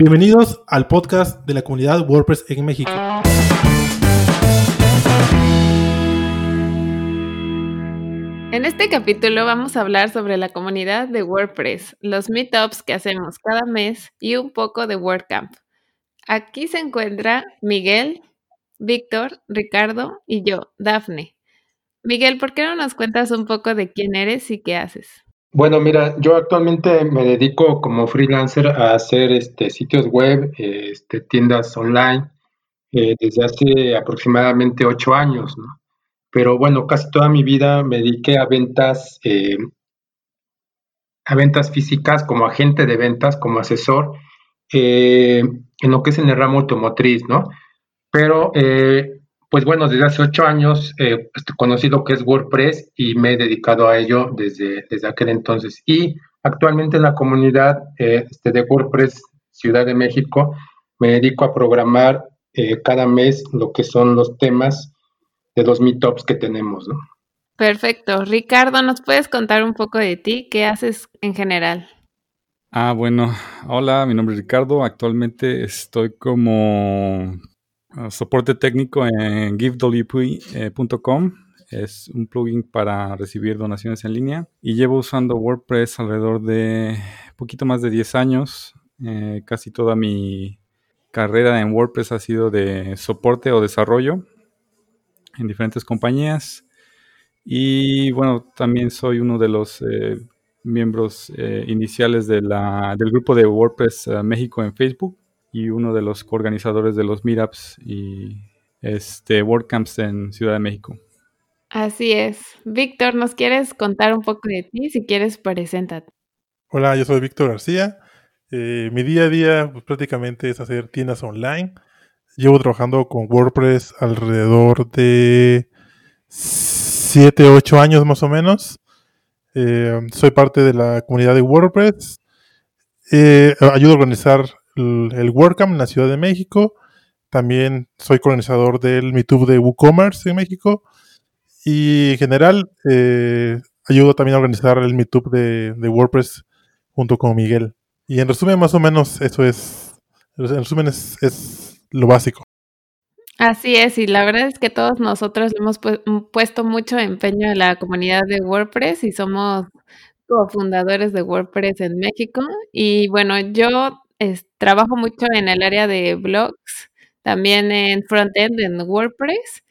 Bienvenidos al podcast de la comunidad WordPress en México. En este capítulo vamos a hablar sobre la comunidad de WordPress, los meetups que hacemos cada mes y un poco de WordCamp. Aquí se encuentra Miguel, Víctor, Ricardo y yo, Dafne. Miguel, ¿por qué no nos cuentas un poco de quién eres y qué haces? Bueno, mira, yo actualmente me dedico como freelancer a hacer este, sitios web, este, tiendas online, eh, desde hace aproximadamente ocho años, ¿no? Pero bueno, casi toda mi vida me dediqué a ventas, eh, a ventas físicas como agente de ventas, como asesor, eh, en lo que es en el ramo automotriz, ¿no? Pero pues bueno, desde hace ocho años eh, este, conocí lo que es WordPress y me he dedicado a ello desde, desde aquel entonces. Y actualmente en la comunidad eh, este, de WordPress Ciudad de México me dedico a programar eh, cada mes lo que son los temas de los meetups que tenemos. ¿no? Perfecto. Ricardo, ¿nos puedes contar un poco de ti? ¿Qué haces en general? Ah, bueno, hola, mi nombre es Ricardo. Actualmente estoy como soporte técnico en givewp.com. Es un plugin para recibir donaciones en línea y llevo usando WordPress alrededor de poquito más de 10 años. Eh, casi toda mi carrera en WordPress ha sido de soporte o desarrollo en diferentes compañías. Y bueno, también soy uno de los eh, miembros eh, iniciales de la, del grupo de WordPress México en Facebook y uno de los coorganizadores de los meetups y este WordCamps en Ciudad de México. Así es. Víctor, ¿nos quieres contar un poco de ti? Si quieres, preséntate. Hola, yo soy Víctor García. Eh, mi día a día pues, prácticamente es hacer tiendas online. Llevo trabajando con WordPress alrededor de 7, 8 años más o menos. Eh, soy parte de la comunidad de WordPress. Eh, ayudo a organizar el, WordCamp en la Ciudad de México. También soy coordinador del Meetup de WooCommerce en México. Y en general, eh, ayudo también a organizar el Meetup de, WordPress junto con Miguel. Y en resumen, más o menos, eso es. En resumen, es, lo básico. Así es, y la verdad es que todos nosotros hemos puesto mucho empeño en la comunidad de WordPress y somos cofundadores de WordPress en México. Y bueno, yo trabajo mucho en el área de blogs, también en frontend, en WordPress,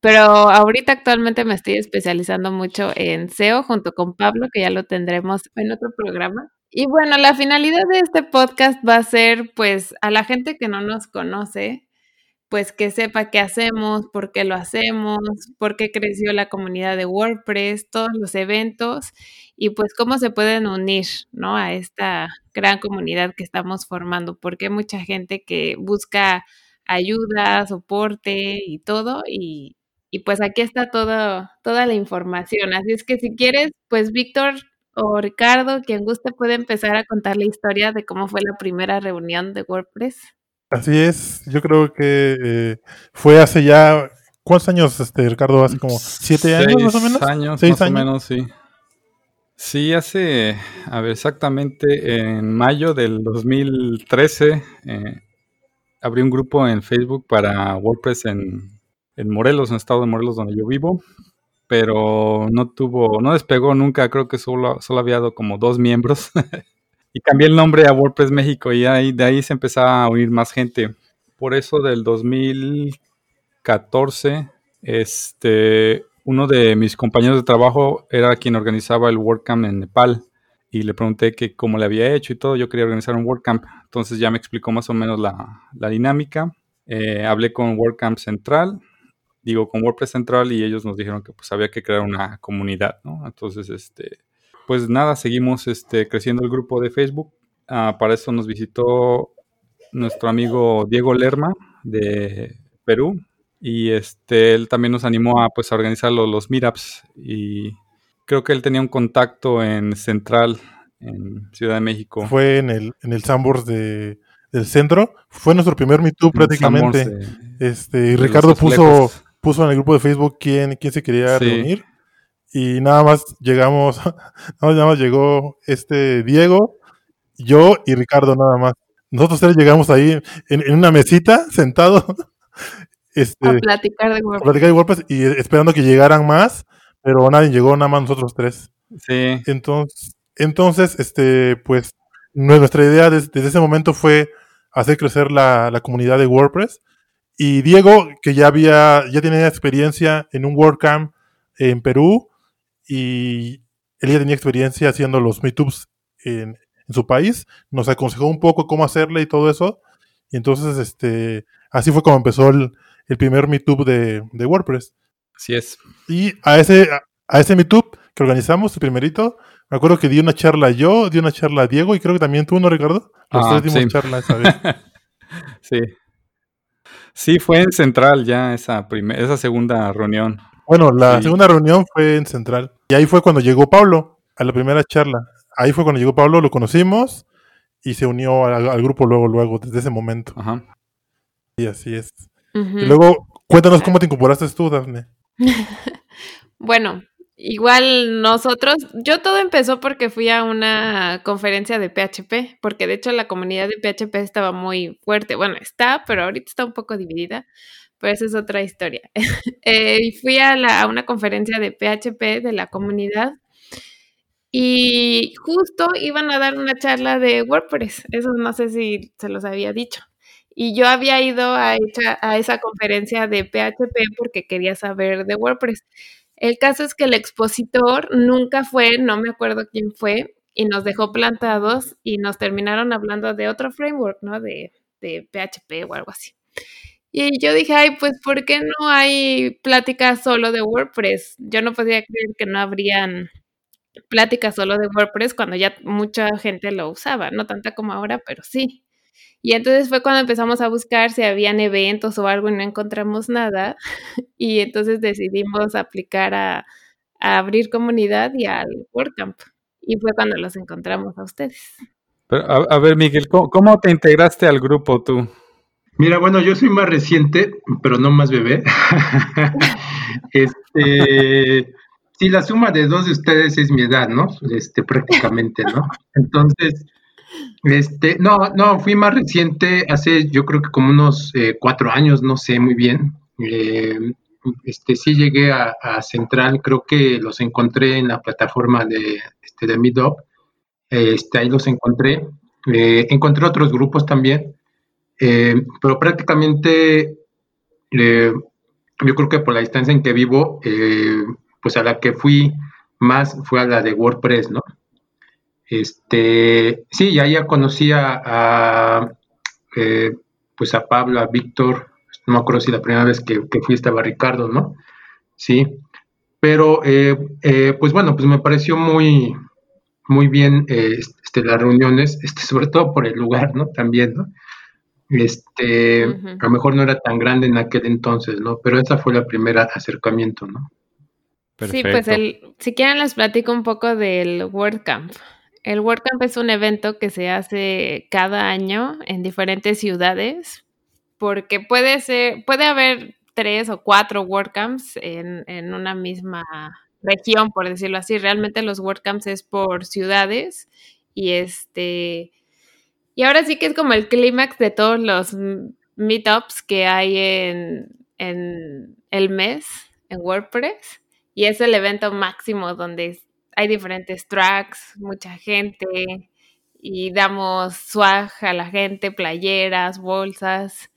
pero ahorita actualmente me estoy especializando mucho en SEO junto con Pablo, que ya lo tendremos en otro programa. Y bueno, la finalidad de este podcast va a ser, pues, a la gente que no nos conoce, pues que sepa qué hacemos, por qué lo hacemos, por qué creció la comunidad de WordPress, todos los eventos y pues cómo se pueden unir, ¿no? A esta gran comunidad que estamos formando, porque hay mucha gente que busca ayuda, soporte y todo y, pues aquí está todo, toda la información. Así es que si quieres, pues Víctor o Ricardo, quien guste, puede empezar a contar la historia de cómo fue la primera reunión de WordPress. Así es, yo creo que eh, fue hace ya, ¿cuántos años, este Ricardo? Hace como siete años más o menos. Años, ¿Seis más años, o menos, sí. Sí, hace, a ver, exactamente en mayo del 2013 eh, abrí un grupo en Facebook para WordPress en, en Morelos, en el estado de Morelos donde yo vivo, pero no tuvo, no despegó nunca, creo que solo, solo había como dos miembros. Y cambié el nombre a WordPress México y ahí, de ahí se empezaba a unir más gente. Por eso del 2014, este, uno de mis compañeros de trabajo era quien organizaba el WordCamp en Nepal. Y le pregunté que cómo le había hecho y todo. Yo quería organizar un WordCamp. Entonces ya me explicó más o menos la, dinámica. Eh, hablé con WordCamp Central, digo, con WordPress Central y ellos nos dijeron que pues había que crear una comunidad, ¿no? Entonces, este, pues nada, seguimos este, creciendo el grupo de Facebook. Ah, para eso nos visitó nuestro amigo Diego Lerma de Perú y este él también nos animó a pues organizar los, meetups y creo que él tenía un contacto en Central en Ciudad de México. Fue en el en el Sambors de, del centro, fue nuestro primer meetup prácticamente. este y Ricardo puso puso en el grupo de Facebook quién quién se quería reunir y nada más llegamos, nada más llegó este Diego, yo y Ricardo nada más. nosotros tres llegamos ahí en, una mesita, sentado, este, a platicar de WordPress. A platicar de WordPress y esperando que llegaran más, pero nadie llegó, nada más nosotros tres. Sí. Entonces, entonces este, pues, nuestra idea desde, ese momento fue hacer crecer la, la, comunidad de WordPress. Y Diego, que ya había, ya tenía experiencia en un WordCamp en Perú, y él ya tenía experiencia haciendo los meetups en, en su país, nos aconsejó un poco cómo hacerle y todo eso. Y entonces, este, así fue como empezó el, el primer meetup de, de, WordPress. Así es. Y a ese, a ese meetup que organizamos, el primerito, me acuerdo que di una charla yo, di una charla a Diego y creo que también tú, ¿no, Ricardo? Los ah, tres dimos charla esa vez. sí. Sí, fue en Central ya esa, esa segunda reunión. Bueno, la segunda reunión fue en Central. Y ahí fue cuando llegó Pablo a la primera charla ahí fue cuando llegó Pablo, lo conocimos y se unió al, grupo luego, luego, desde ese momento. Ajá. Y así es. Y luego, cuéntanos cómo te incorporaste tú, Dafne. bueno, igual nosotros, yo todo empezó porque fui a una conferencia de PHP, porque de hecho la comunidad de PHP estaba muy fuerte. Bueno, está, pero ahorita está un poco dividida. Pero esa es otra historia. eh, fui a, una conferencia de PHP de la comunidad y justo iban a dar una charla de WordPress, eso no sé si se los había dicho. Y yo había ido a, a esa conferencia de PHP porque quería saber de WordPress. El caso es que el expositor nunca fue, no me acuerdo quién fue, y nos dejó plantados y nos terminaron hablando de otro framework, ¿no? De, de PHP o algo así. Y yo dije, ay, pues, ¿por qué no hay pláticas solo de WordPress? Yo no podía creer que no habrían plática solo de WordPress cuando ya mucha gente lo usaba, no tanta como ahora, pero sí. Y entonces fue cuando empezamos a buscar si habían eventos o algo y no encontramos nada. Y entonces decidimos aplicar a, abrir comunidad y al WordCamp. Y fue cuando los encontramos a ustedes. a, ver, Miguel, ¿cómo, te integraste al grupo tú? Mira, bueno, yo soy más reciente, pero no más bebé. este, Sí, la suma de dos de ustedes es mi edad, ¿no? Este, prácticamente, ¿no? Entonces, este, no, no, fui más reciente, hace yo creo que como unos eh, cuatro años, no sé muy bien. Eh, este, sí llegué a, Central, creo que los encontré en la plataforma de, este, de Meetup. Este, ahí los encontré. Eh, encontré otros grupos también, pero prácticamente yo creo que por la distancia en que vivo, pues a la que fui más fue a la de WordPress, ¿no? Este, sí, ya ya conocía a, eh, pues a Pablo, a Víctor, no me acuerdo si la primera vez que, fui estaba Ricardo, ¿no? Sí, pero eh, eh, pues bueno, pues me pareció muy, muy bien este, las reuniones, este, sobre todo por el lugar, ¿no? También, ¿no? Este, a lo mejor no era tan grande en aquel entonces, ¿no? Pero esa fue la primera acercamiento, ¿no? Sí, pues el, si quieren les platico un poco del WordCamp. El WordCamp es un evento que se hace cada año en diferentes ciudades, porque puede ser, puede haber tres o cuatro WordCamps en, en una misma región, por decirlo así. Realmente los WordCamps es por ciudades y este y ahora sí que es como el clímax de todos los meetups que hay en, en el mes en WordPress y es el evento máximo donde hay diferentes tracks, mucha gente y damos swag a la gente, playeras, bolsas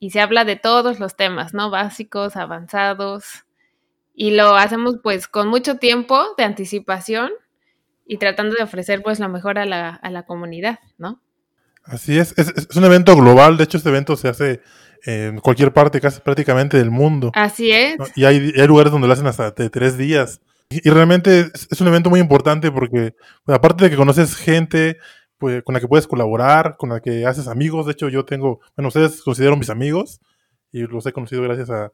y se habla de todos los temas, ¿no? Básicos, avanzados y lo hacemos pues con mucho tiempo de anticipación y tratando de ofrecer pues lo mejor a la, a la comunidad, ¿no? Así es. es, es, un evento global, de hecho este evento se hace en cualquier parte casi prácticamente del mundo. Así es. Y hay, lugares donde lo hacen hasta de tres días. Y, realmente es, un evento muy importante porque, pues, aparte de que conoces gente pues, con la que puedes colaborar, con la que haces amigos, de hecho yo tengo, bueno, ustedes consideran mis amigos y los he conocido gracias a,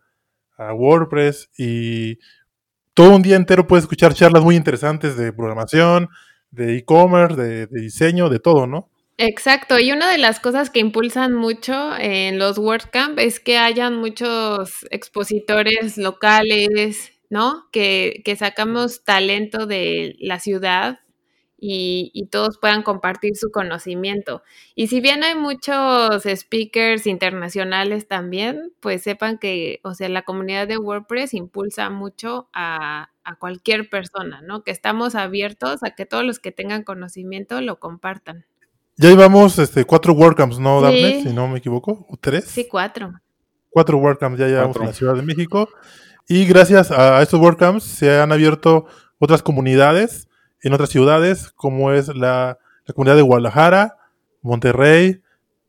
WordPress y todo un día entero puedes escuchar charlas muy interesantes de programación, de e-commerce, de diseño, de todo, ¿no? Exacto, y una de las cosas que impulsan mucho en los WordCamp es que hayan muchos expositores locales, ¿no? Que, que sacamos talento de la ciudad y, todos puedan compartir su conocimiento. Y si bien hay muchos speakers internacionales también, pues sepan que, o sea, la comunidad de WordPress impulsa mucho a, cualquier persona, ¿no? Que estamos abiertos a que todos los que tengan conocimiento lo compartan. Ya llevamos este, cuatro WordCamps, ¿no, Daphne? Si no me equivoco, ¿o tres? Sí, cuatro. Cuatro WordCamps ya llevamos en la Ciudad de México. Y gracias a estos WordCamps se han abierto otras comunidades en otras ciudades, como es la, comunidad de Guadalajara, Monterrey,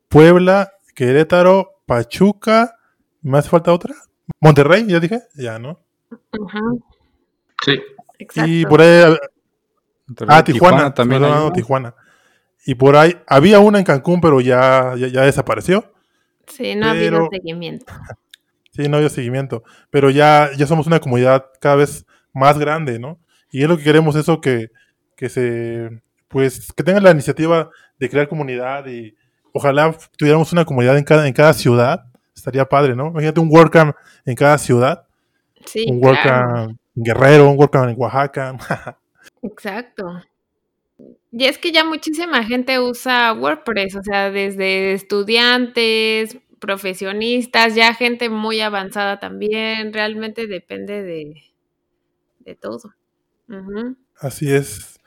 Puebla, Querétaro, Pachuca. ¿Me hace falta otra? Monterrey, ya dije, ya, ¿no? Sí. Exacto. Y por ahí. Ah, Tijuana, también. Tijuana. Y por ahí había una en Cancún, pero ya, ya, desapareció. Sí, no ha habido seguimiento. Sí, no había seguimiento. Pero ya, ya somos una comunidad cada vez más grande, ¿no? Y es lo que queremos, eso que, que se, pues, que tengan la iniciativa de crear comunidad y ojalá tuviéramos una comunidad en cada, en cada ciudad. Estaría padre, ¿no? Imagínate un WordCamp en cada ciudad. Sí, un WordCamp en Guerrero, un WordCamp en Oaxaca. Exacto. Y es que ya muchísima gente usa WordPress, o sea, desde estudiantes, profesionistas, ya gente muy avanzada también, realmente depende de, de todo. Así es.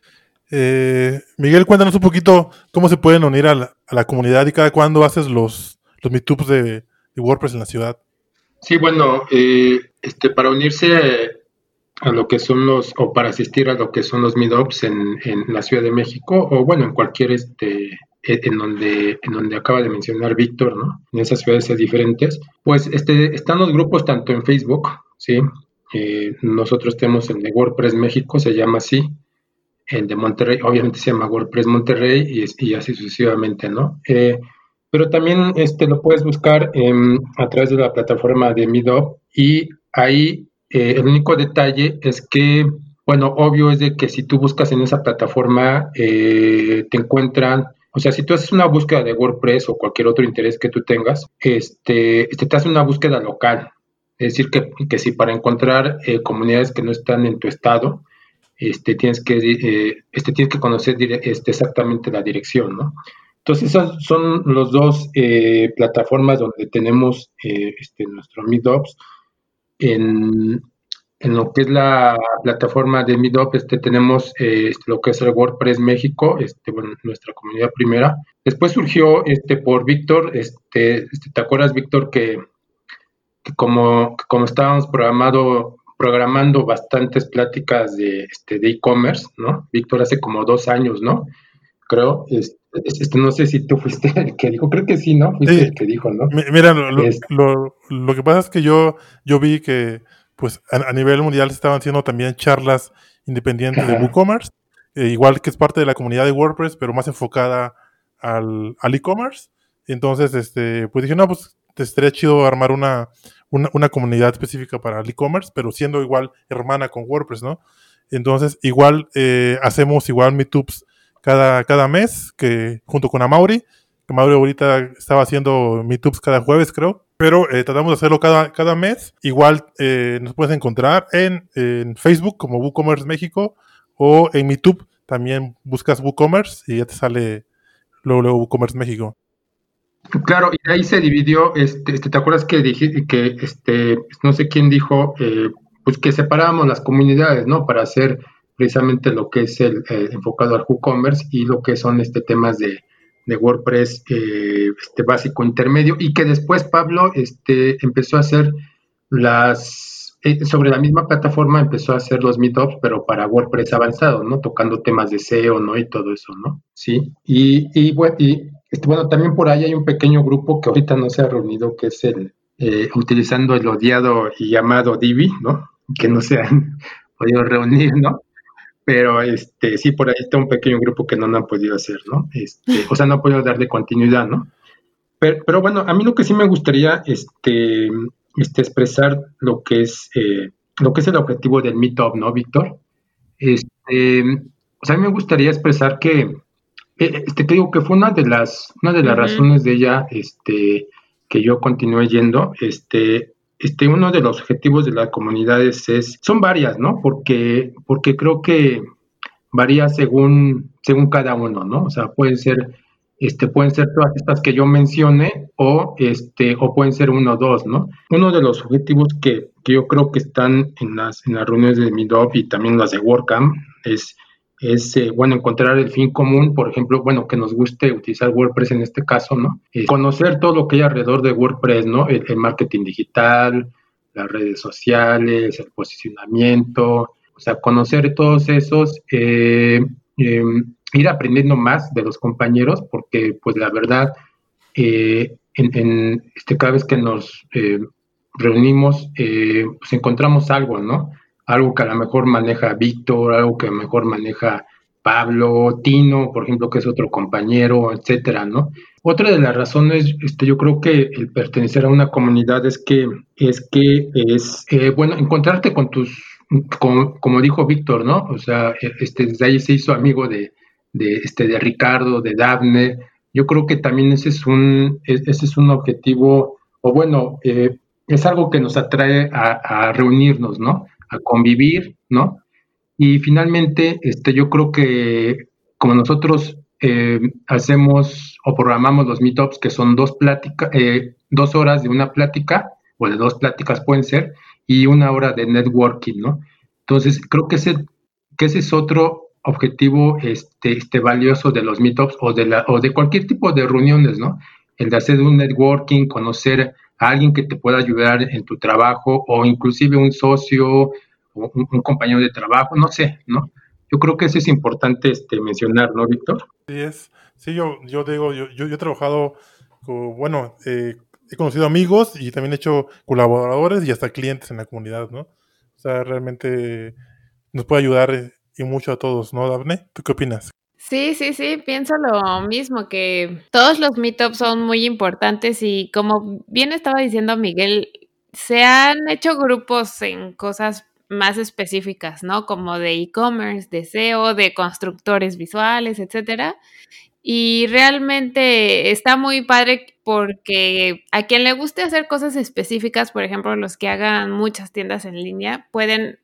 Eh, Miguel, cuéntanos un poquito cómo se pueden unir a la, comunidad y cada cuándo haces los, los meetups de, WordPress en la ciudad. Sí, bueno, eh, este, para unirse a lo que son los, o para asistir a lo que son los meetups en, en la Ciudad de México, o bueno, en cualquier, este, e, en donde, en donde acaba de mencionar Víctor, ¿no? En esas ciudades diferentes, pues este, están los grupos tanto en Facebook, ¿sí? Eh, nosotros tenemos el de WordPress México, se llama así, el de Monterrey, obviamente se llama WordPress Monterrey y, así sucesivamente, ¿no? Eh, pero también este, lo puedes buscar a través de la plataforma de Meetup y ahí eh, el único detalle es que, bueno, obvio es de que si tú buscas en esa plataforma, te encuentran, o sea, si tú haces una búsqueda de WordPress o cualquier otro interés que tú tengas, este, este te hace una búsqueda local, es decir, que, que si para encontrar eh, comunidades que no están en tu estado, este, tienes, que, eh, este, tienes que conocer este, exactamente la dirección, ¿no? Entonces, esas son las dos eh, plataformas donde tenemos este, nuestro Meetups. En, en, lo que es la plataforma de Meetup, este, tenemos este, lo que es el WordPress México, este, bueno, nuestra comunidad primera. Después surgió este, por Víctor, este, este, ¿te acuerdas, Víctor, que como, como estábamos programado, programando bastantes pláticas de este, de e-commerce, ¿no? Víctor, hace como dos años, ¿no? Creo, este, no sé si tú fuiste el que dijo, creo que sí, ¿no? Fuiste el que dijo, ¿no? Mira, lo, lo, que pasa es que yo, yo vi que, pues, a, nivel mundial se estaban haciendo también charlas independientes de WooCommerce, eh, igual que es parte de la comunidad de WordPress, pero más enfocada al, al e-commerce. Entonces, este, pues dije, no, pues, te estaría chido armar una, una, comunidad específica para el e-commerce, pero siendo igual hermana con WordPress, ¿no? Entonces, igual eh, hacemos igual meetups cada, cada mes, que junto con Amaury, que Amaury ahorita estaba haciendo meetups cada jueves, creo, pero eh, tratamos de hacerlo cada, cada mes. Igual eh, nos puedes encontrar en, Facebook como WooCommerce México o en Meetup también buscas WooCommerce y ya te sale luego, luego WooCommerce México. Claro, y ahí se dividió, este, este, ¿te acuerdas que dije que este, no sé quién dijo, eh, pues que separábamos las comunidades, ¿no? Para hacer precisamente lo que es el eh, enfocado al WooCommerce y lo que son este temas de, WordPress eh, este básico intermedio y que después Pablo este empezó a hacer las sobre la misma plataforma empezó a hacer los meetups pero para WordPress avanzado no tocando temas de SEO no y todo eso no sí y y, bueno, y este, bueno, también por ahí hay un pequeño grupo que ahorita no se ha reunido, que es el, eh, utilizando el odiado y llamado Divi, ¿no? Que no se han podido reunir, ¿no? Pero este, sí, por ahí está un pequeño grupo que no han podido hacer, ¿no? Este, o sea, no han podido darle continuidad, ¿no? Pero, bueno, a mí lo que sí me gustaría este, este, expresar lo que es eh, lo que es el objetivo del Meetup, ¿no, Víctor? Este, o sea, a mí me gustaría expresar que eh, este, te digo que fue una de las, una de las razones de ella, este, que yo continué yendo, este, este, uno de los objetivos de las comunidades es, son varias, ¿no? Porque, porque creo que varía según, según cada uno, ¿no? O sea, pueden ser, este, pueden ser todas estas que yo mencioné o, este, o pueden ser uno o dos, ¿no? Uno de los objetivos que, que yo creo que están en las, en las reuniones de Midop y también las de WordCamp es es, eh, bueno, encontrar el fin común, por ejemplo, bueno, que nos guste utilizar WordPress en este caso, ¿no? Eh, conocer todo lo que hay alrededor de WordPress, ¿no? El, marketing digital, las redes sociales, el posicionamiento, o sea, conocer todos esos, eh, em, ir aprendiendo más de los compañeros, porque pues la verdad, en, en, este, cada vez que nos reunimos, pues encontramos algo, ¿no? Algo que a lo mejor maneja Víctor, algo que a lo mejor maneja Pablo, Tino, por ejemplo, que es otro compañero, etcétera, ¿no? Otra de las razones, este, yo creo que el pertenecer a una comunidad es que es que es eh, bueno encontrarte con tus, como dijo Víctor, ¿no? O sea, este, desde ahí se hizo amigo de, de, este, de Ricardo, de Daphne. Yo creo que también ese es un, ese es un objetivo, o bueno, eh, es algo que nos atrae a reunirnos, ¿no? A convivir, ¿no? Y finalmente, este, yo creo que como nosotros eh, hacemos o programamos los meetups, que son dos pláticas, eh, dos horas de una plática, o de dos pláticas pueden ser, y una hora de networking, ¿no? Entonces, creo que ese, que ese es otro objetivo este, este valioso de los meetups o de, la, o de cualquier tipo de reuniones, ¿no? El de hacer un networking, conocer alguien que te pueda ayudar en tu trabajo o inclusive un socio un, compañero de trabajo, no sé, ¿no? Yo creo que eso es importante este, mencionar, ¿no, Víctor? Sí, es. Sí, yo, yo digo, yo, yo, he trabajado, con, bueno, eh, he conocido amigos y también he hecho colaboradores y hasta clientes en la comunidad, ¿no? O sea, realmente nos puede ayudar eh, y mucho a todos, ¿no, Daphne? ¿Tú qué opinas? Sí, sí, sí, pienso lo mismo, que todos los meetups son muy importantes y como bien estaba diciendo Miguel, se han hecho grupos en cosas más específicas, ¿no? Como de e-commerce, de SEO, de constructores visuales, etcétera. Y realmente está muy padre porque a quien le guste hacer cosas específicas, por ejemplo, los que hagan muchas tiendas en línea, pueden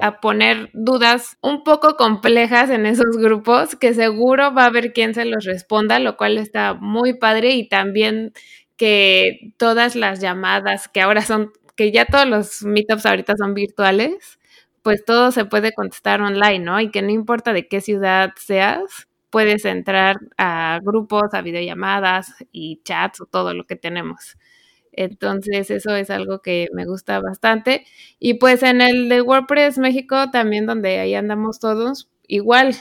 a poner dudas un poco complejas en esos grupos, que seguro va a haber quien se los responda, lo cual está muy padre y también que todas las llamadas que ahora son, que ya todos los meetups ahorita son virtuales, pues todo se puede contestar online, ¿no? Y que no importa de qué ciudad seas, puedes entrar a grupos, a videollamadas y chats o todo lo que tenemos. Entonces, eso es algo que me gusta bastante. Y pues en el de WordPress México, también donde ahí andamos todos, igual,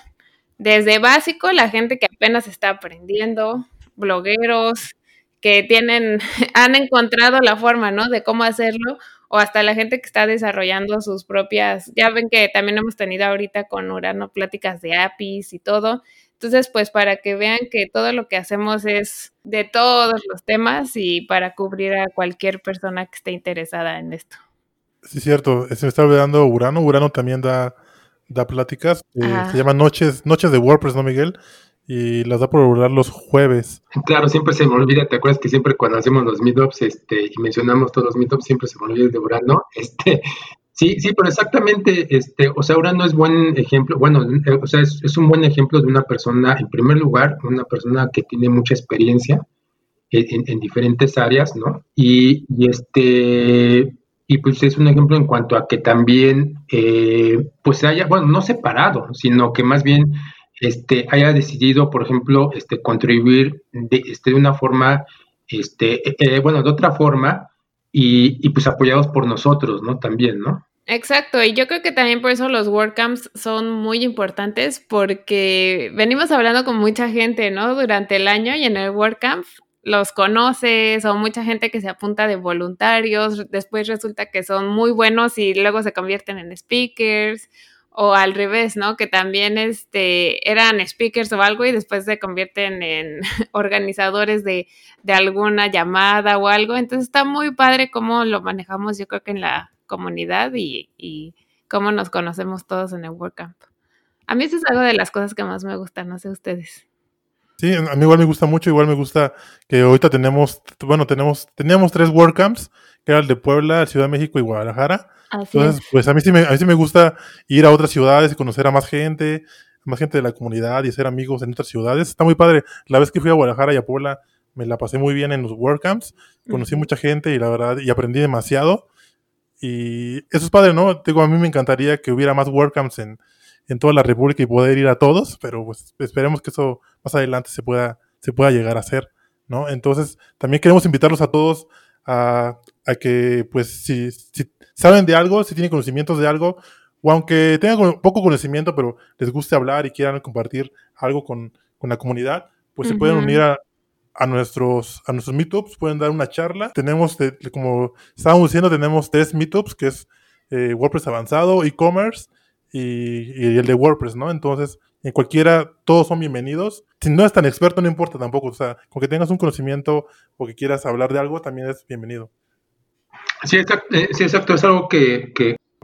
desde básico, la gente que apenas está aprendiendo, blogueros, que tienen, han encontrado la forma, ¿no? De cómo hacerlo, o hasta la gente que está desarrollando sus propias, ya ven que también hemos tenido ahorita con Urano pláticas de APIs y todo. Entonces, pues para que vean que todo lo que hacemos es de todos los temas y para cubrir a cualquier persona que esté interesada en esto. Sí, cierto. Se me está olvidando Urano. Urano también da, da pláticas. Eh, se llama Noches, Noches de WordPress, ¿no, Miguel? Y las da por hablar los jueves. Claro, siempre se me olvida. ¿Te acuerdas que siempre cuando hacemos los meetups este, y mencionamos todos los meetups, siempre se me olvida de Urano? Este, Sí, sí, pero exactamente, este, o sea, no es buen ejemplo, bueno, eh, o sea, es, un buen ejemplo de una persona, en primer lugar, una persona que tiene mucha experiencia en, diferentes áreas, ¿no? Y, este, y pues es un ejemplo en cuanto a que también, eh, pues haya, bueno, no separado, sino que más bien, este, haya decidido, por ejemplo, este, contribuir de, este, de una forma, este, eh, bueno, de otra forma, y, y, pues apoyados por nosotros, ¿no? También, ¿no? Exacto, y yo creo que también por eso los WordCamps son muy importantes porque venimos hablando con mucha gente, ¿no? Durante el año y en el WordCamp los conoces o mucha gente que se apunta de voluntarios, después resulta que son muy buenos y luego se convierten en speakers o al revés, ¿no? Que también este, eran speakers o algo y después se convierten en organizadores de, de alguna llamada o algo. Entonces está muy padre cómo lo manejamos, yo creo que en la comunidad y, cómo nos conocemos todos en el WordCamp. A mí eso es algo de las cosas que más me gustan, no sé ustedes. Sí, a mí igual me gusta mucho, igual me gusta que ahorita tenemos, bueno, tenemos, teníamos tres WordCamps, que era el de Puebla, Ciudad de México y Guadalajara. Entonces, pues a mí sí me, a mí sí me gusta ir a otras ciudades y conocer a más gente, más gente de la comunidad y hacer amigos en otras ciudades. Está muy padre. La vez que fui a Guadalajara y a Puebla, me la pasé muy bien en los WordCamps. Conocí mucha gente y la verdad, y aprendí demasiado. Y eso es padre, ¿no? Digo, a mí me encantaría que hubiera más WordCamps en, en toda la República y poder ir a todos, pero pues esperemos que eso más adelante se pueda, se pueda llegar a hacer, ¿no? Entonces, también queremos invitarlos a todos a, a que, pues, si, si saben de algo, si tienen conocimientos de algo, o aunque tengan poco conocimiento, pero les guste hablar y quieran compartir algo con, con la comunidad, pues se pueden unir a, a nuestros, a nuestros meetups, pueden dar una charla. Tenemos, como estábamos diciendo, tenemos tres meetups, que es eh, WordPress avanzado, e-commerce y, el de WordPress, ¿no? Entonces, en cualquiera, todos son bienvenidos. Si no es tan experto, no importa tampoco. O sea, con que tengas un conocimiento o que quieras hablar de algo, también es bienvenido. Sí, exacto. Eh, sí, exacto. Es algo que,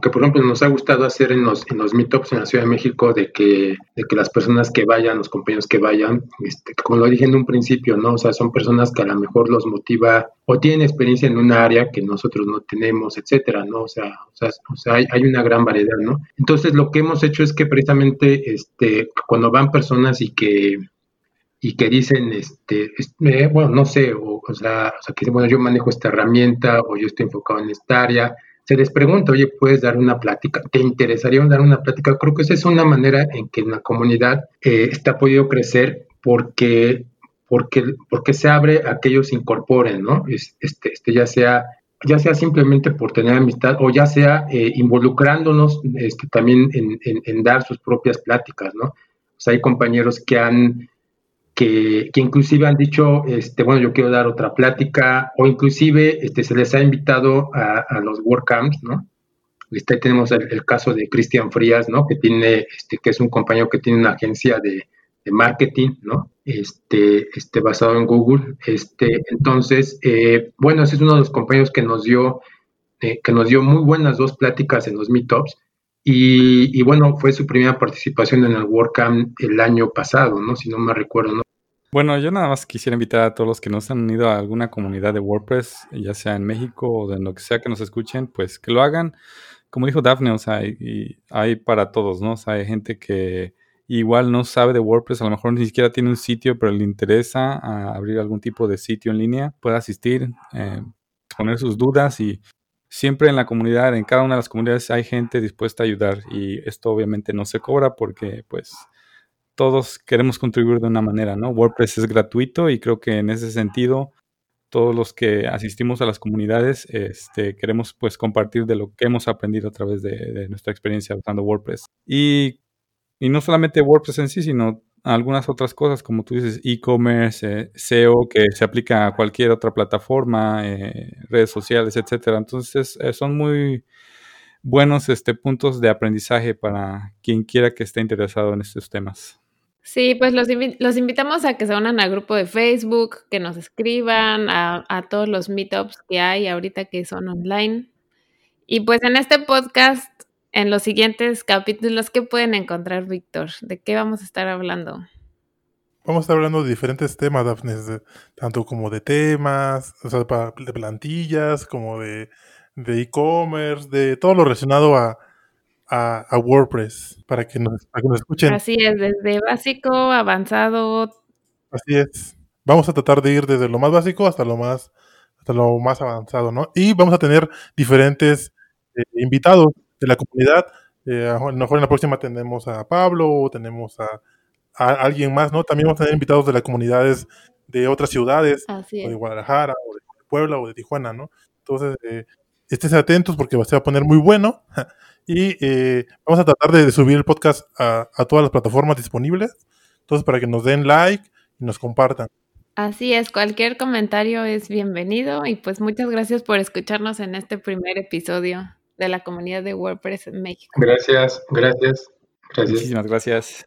que, por ejemplo, nos ha gustado hacer en los, en los meetups en la Ciudad de México, de que, de que las personas que vayan, los compañeros que vayan, este, como lo dije en un principio, ¿no? O sea, son personas que a lo mejor los motiva o tienen experiencia en un área que nosotros no tenemos, etcétera, ¿no? O sea, o sea, o sea hay, hay, una gran variedad, ¿no? Entonces, lo que hemos hecho es que precisamente, este, cuando van personas y que y que dicen, este, este, bueno, no sé, o, o, sea, o sea, que bueno, yo manejo esta herramienta o yo estoy enfocado en esta área, se les pregunta, oye, ¿puedes dar una plática? ¿Te interesaría dar una plática? Creo que esa es una manera en que la comunidad eh, está podido crecer porque, porque, porque se abre a que ellos incorporen, ¿no? Este, este, ya sea ya sea simplemente por tener amistad o ya sea eh, involucrándonos este, también en, en, en, dar sus propias pláticas, ¿no? O sea, hay compañeros que han que, inclusive han dicho, este, bueno, yo quiero dar otra plática, o inclusive este, se les ha invitado a, a los WordCamps, ¿no? Este, tenemos el, el, caso de Cristian Frías, ¿no? Que tiene, este, que es un compañero que tiene una agencia de, de marketing, ¿no? Este, este, basado en Google. Este, entonces, eh, bueno, ese es uno de los compañeros que nos dio, eh, que nos dio muy buenas dos pláticas en los meetups. Y, y, bueno, fue su primera participación en el WordCamp el año pasado, ¿no? Si no me recuerdo, ¿no? Bueno, yo nada más quisiera invitar a todos los que nos han unido a alguna comunidad de WordPress, ya sea en México o de lo que sea que nos escuchen, pues que lo hagan. Como dijo Daphne, o sea, hay para todos, ¿no? O sea, hay gente que igual no sabe de WordPress, a lo mejor ni siquiera tiene un sitio, pero le interesa abrir algún tipo de sitio en línea, puede asistir, eh, poner sus dudas y siempre en la comunidad, en cada una de las comunidades hay gente dispuesta a ayudar y esto obviamente no se cobra porque pues todos queremos contribuir de una manera, ¿no? WordPress es gratuito y creo que en ese sentido todos los que asistimos a las comunidades este, queremos pues compartir de lo que hemos aprendido a través de, nuestra experiencia usando WordPress. Y, y, no solamente WordPress en sí, sino algunas otras cosas, como tú dices, e-commerce, eh, SEO, que se aplica a cualquier otra plataforma, eh, redes sociales, etcétera. Entonces, eh, son muy buenos este, puntos de aprendizaje para quien quiera que esté interesado en estos temas. Sí, pues los, los invitamos a que se unan al grupo de Facebook, que nos escriban, a, a todos los meetups que hay ahorita que son online. Y pues en este podcast en los siguientes capítulos, ¿qué pueden encontrar, Víctor? ¿De qué vamos a estar hablando? Vamos a estar hablando de diferentes temas, Daphne, de, tanto como de temas, o sea, de plantillas, como de e-commerce, de, de, todo lo relacionado a, a, a WordPress, para que, nos, para que nos escuchen. Así es, desde básico, avanzado. Así es. Vamos a tratar de ir desde lo más básico hasta lo más, hasta lo más avanzado, ¿no? Y vamos a tener diferentes eh, invitados de la comunidad. Eh, a lo mejor en la próxima tenemos a Pablo o tenemos a, a, alguien más, ¿no? También vamos a tener invitados de las comunidades de otras ciudades, o de Guadalajara, o de Puebla, o de Tijuana, ¿no? Entonces, eh, estés atentos porque se va a poner muy bueno. Y eh, vamos a tratar de subir el podcast a, a todas las plataformas disponibles. Entonces, para que nos den like y nos compartan. Así es, cualquier comentario es bienvenido y pues muchas gracias por escucharnos en este primer episodio de la comunidad de WordPress en México. Gracias, gracias, gracias. Muchísimas gracias.